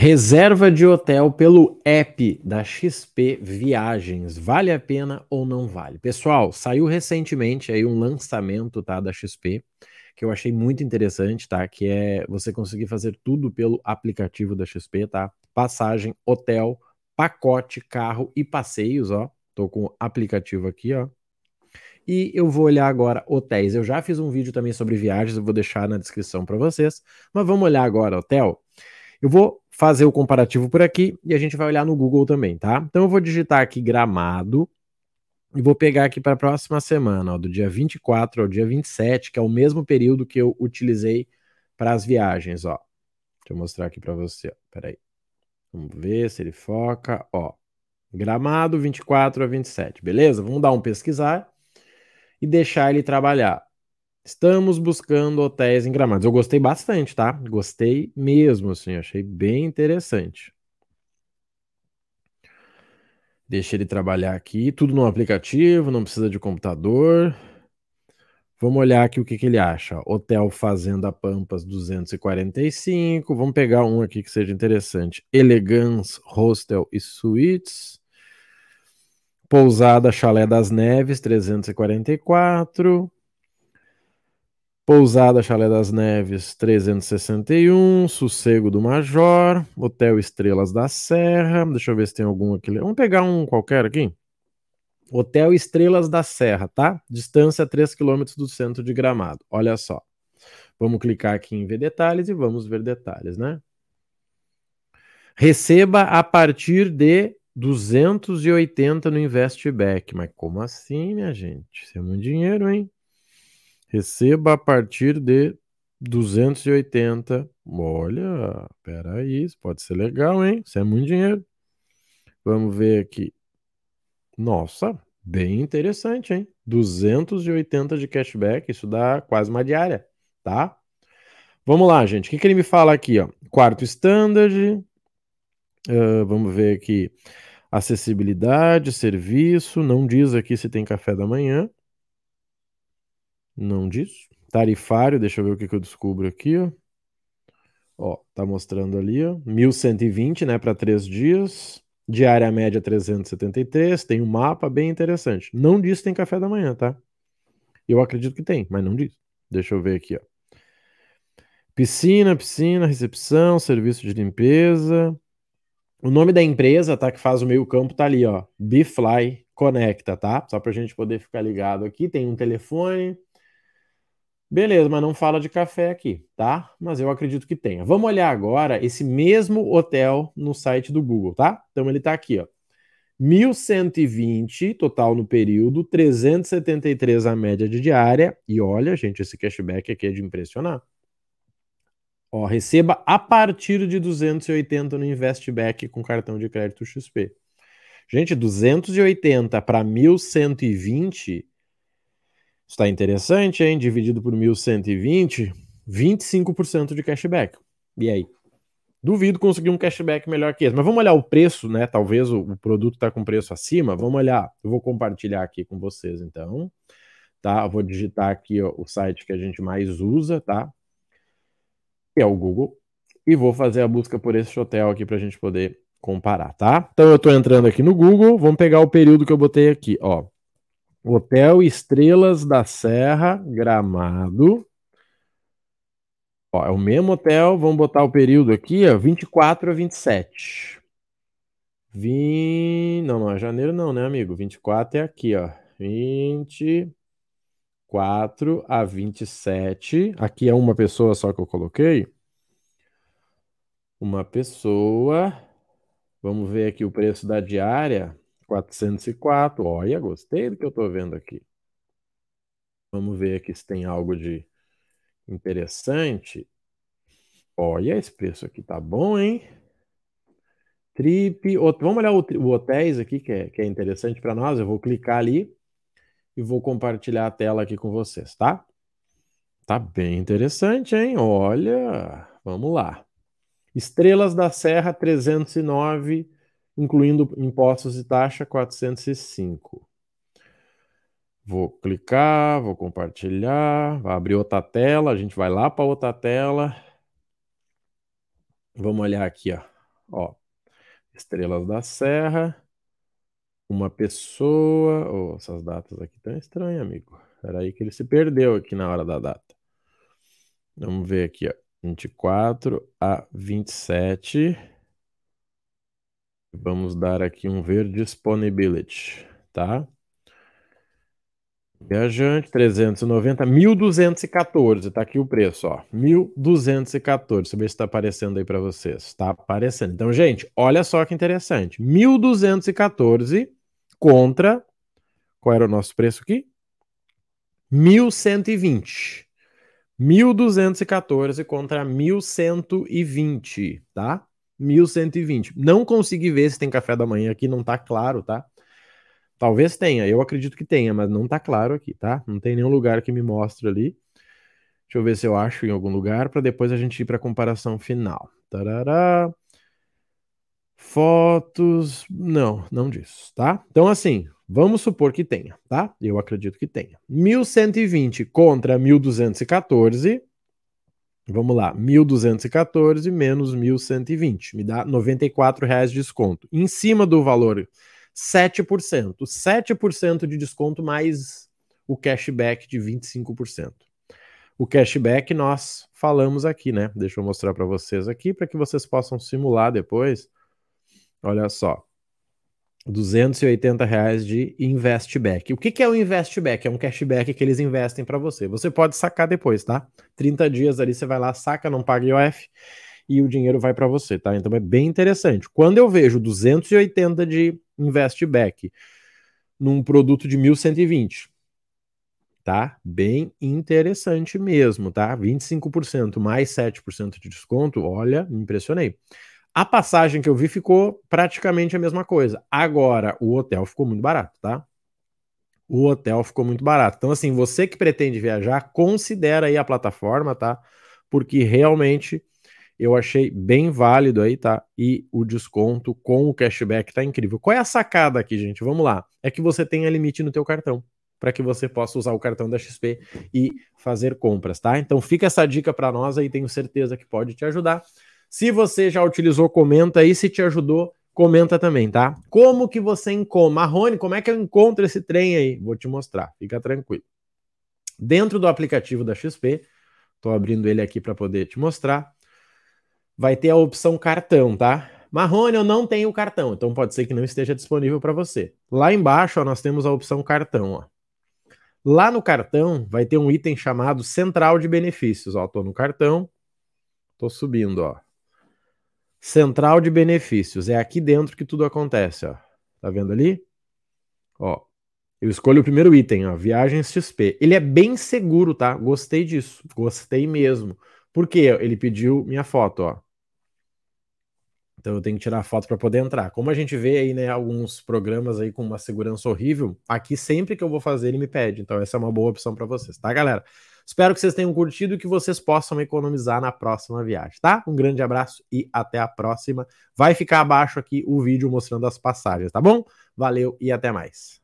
Reserva de hotel pelo app da XP Viagens. Vale a pena ou não vale? Pessoal, saiu recentemente aí um lançamento, tá, da XP, que eu achei muito interessante, tá? Que é você conseguir fazer tudo pelo aplicativo da XP, tá? Passagem, hotel, pacote, carro e passeios, ó. Tô com o aplicativo aqui, ó. E eu vou olhar agora hotéis. Eu já fiz um vídeo também sobre viagens, eu vou deixar na descrição para vocês. Mas vamos olhar agora hotel. Eu vou fazer o comparativo por aqui e a gente vai olhar no Google também, tá? Então eu vou digitar aqui gramado e vou pegar aqui para a próxima semana, ó, do dia 24 ao dia 27, que é o mesmo período que eu utilizei para as viagens, ó. Deixa eu mostrar aqui para você, ó. Peraí. Vamos ver se ele foca, ó. Gramado 24 a 27, beleza? Vamos dar um pesquisar e deixar ele trabalhar. Estamos buscando hotéis em Gramados. Eu gostei bastante, tá? Gostei mesmo, assim, achei bem interessante. Deixa ele trabalhar aqui, tudo no aplicativo, não precisa de computador. Vamos olhar aqui o que, que ele acha. Hotel Fazenda Pampas 245. Vamos pegar um aqui que seja interessante. Elegance Hostel e Suites. Pousada Chalé das Neves 344. Pousada Chalé das Neves 361, Sossego do Major, Hotel Estrelas da Serra. Deixa eu ver se tem algum aqui. Vamos pegar um qualquer aqui. Hotel Estrelas da Serra, tá? Distância 3 km do centro de Gramado. Olha só. Vamos clicar aqui em ver detalhes e vamos ver detalhes, né? Receba a partir de 280 no Investback. Mas como assim, minha gente? Isso é muito dinheiro, hein? Receba a partir de 280. Olha, peraí, isso pode ser legal, hein? Isso é muito dinheiro. Vamos ver aqui. Nossa, bem interessante, hein? 280 de cashback, isso dá quase uma diária, tá? Vamos lá, gente. O que, que ele me fala aqui, ó? Quarto standard. Uh, vamos ver aqui. Acessibilidade, serviço. Não diz aqui se tem café da manhã. Não diz. Tarifário, deixa eu ver o que, que eu descubro aqui, ó. Ó, tá mostrando ali, ó. 1120, né, para três dias. Diária média 373. Tem um mapa bem interessante. Não diz tem café da manhã, tá? Eu acredito que tem, mas não diz. Deixa eu ver aqui, ó. Piscina, piscina, recepção, serviço de limpeza. O nome da empresa, tá, que faz o meio campo, tá ali, ó. Bifly Conecta, tá? Só pra gente poder ficar ligado aqui. Tem um telefone, Beleza, mas não fala de café aqui, tá? Mas eu acredito que tenha. Vamos olhar agora esse mesmo hotel no site do Google, tá? Então ele tá aqui, ó. 1120 total no período, 373 a média de diária. E olha, gente, esse cashback aqui é de impressionar. Ó, receba a partir de 280 no Investback com cartão de crédito XP. Gente, 280 para 1120 Está interessante, hein? Dividido por 1.120, 25% de cashback. E aí? Duvido conseguir um cashback melhor que esse. Mas vamos olhar o preço, né? Talvez o, produto está com preço acima. Vamos olhar. Eu vou compartilhar aqui com vocês, então. Tá? Eu vou digitar aqui ó, o site que a gente mais usa, tá? Que é o Google. E vou fazer a busca por esse hotel aqui para a gente poder comparar, tá? Então eu estou entrando aqui no Google. Vamos pegar o período que eu botei aqui, ó. Hotel Estrelas da Serra, Gramado. Ó, é o mesmo hotel, vamos botar o período aqui, ó, 24 a 27. Vim... Não, não é janeiro não, né, amigo? 24 é aqui, ó. 24 a 27. Aqui é uma pessoa só que eu coloquei. Uma pessoa. Vamos ver aqui o preço da diária. 404. Olha, gostei do que eu estou vendo aqui. Vamos ver aqui se tem algo de interessante. Olha, esse preço aqui tá bom, hein? Trip. Vamos olhar o, o hotéis aqui, que é, que é interessante para nós. Eu vou clicar ali e vou compartilhar a tela aqui com vocês, tá? Tá bem interessante, hein? Olha, vamos lá. Estrelas da Serra 309 incluindo impostos e taxa 405. Vou clicar, vou compartilhar, vai abrir outra tela, a gente vai lá para outra tela. Vamos olhar aqui, ó. Ó, Estrelas da Serra, uma pessoa. Oh, essas datas aqui estão estranhas, amigo. Era aí que ele se perdeu aqui na hora da data. Vamos ver aqui, ó. 24 a 27. Vamos dar aqui um ver disponibility, tá? Viajante, 390, 1.214, tá aqui o preço, ó, 1.214, deixa eu ver se tá aparecendo aí para vocês, tá aparecendo. Então, gente, olha só que interessante, 1.214 contra, qual era o nosso preço aqui? 1.120, 1.214 contra 1.120, tá? 1.120. Não consegui ver se tem café da manhã aqui, não tá claro, tá? Talvez tenha, eu acredito que tenha, mas não tá claro aqui, tá? Não tem nenhum lugar que me mostre ali. Deixa eu ver se eu acho em algum lugar para depois a gente ir para a comparação final. Tarará. Fotos, não, não diz, tá? Então assim, vamos supor que tenha, tá? Eu acredito que tenha. 1120 contra 1214. Vamos lá, 1214 menos 1120, me dá 94 reais de desconto. Em cima do valor 7%. 7% de desconto mais o cashback de 25%. O cashback nós falamos aqui, né? Deixa eu mostrar para vocês aqui para que vocês possam simular depois. Olha só. 280 reais de investback. O que, que é o investback? É um cashback que eles investem para você. Você pode sacar depois, tá? 30 dias ali você vai lá, saca, não paga IOF e o dinheiro vai para você, tá? Então é bem interessante. Quando eu vejo 280 de investback num produto de 1120, tá? Bem interessante mesmo, tá? 25% mais 7% de desconto, olha, me impressionei. A passagem que eu vi ficou praticamente a mesma coisa. Agora, o hotel ficou muito barato, tá? O hotel ficou muito barato. Então, assim, você que pretende viajar, considera aí a plataforma, tá? Porque realmente eu achei bem válido aí, tá? E o desconto com o cashback tá incrível. Qual é a sacada aqui, gente? Vamos lá. É que você tenha limite no teu cartão para que você possa usar o cartão da XP e fazer compras, tá? Então fica essa dica para nós aí, tenho certeza que pode te ajudar. Se você já utilizou, comenta aí, se te ajudou, comenta também, tá? Como que você encontra? Marrone, como é que eu encontro esse trem aí? Vou te mostrar, fica tranquilo. Dentro do aplicativo da XP, tô abrindo ele aqui para poder te mostrar vai ter a opção cartão, tá? Marrone, eu não tenho cartão, então pode ser que não esteja disponível para você. Lá embaixo, ó, nós temos a opção cartão, ó. Lá no cartão vai ter um item chamado Central de Benefícios, ó. Tô no cartão, tô subindo, ó. Central de Benefícios, é aqui dentro que tudo acontece, ó. Tá vendo ali? Ó, eu escolho o primeiro item, ó, Viagens XP. Ele é bem seguro, tá? Gostei disso, gostei mesmo. Por quê? Ele pediu minha foto, ó. Então eu tenho que tirar foto para poder entrar. Como a gente vê aí, né, alguns programas aí com uma segurança horrível, aqui sempre que eu vou fazer ele me pede. Então essa é uma boa opção para vocês, tá, galera? Espero que vocês tenham curtido e que vocês possam economizar na próxima viagem, tá? Um grande abraço e até a próxima. Vai ficar abaixo aqui o vídeo mostrando as passagens, tá bom? Valeu e até mais.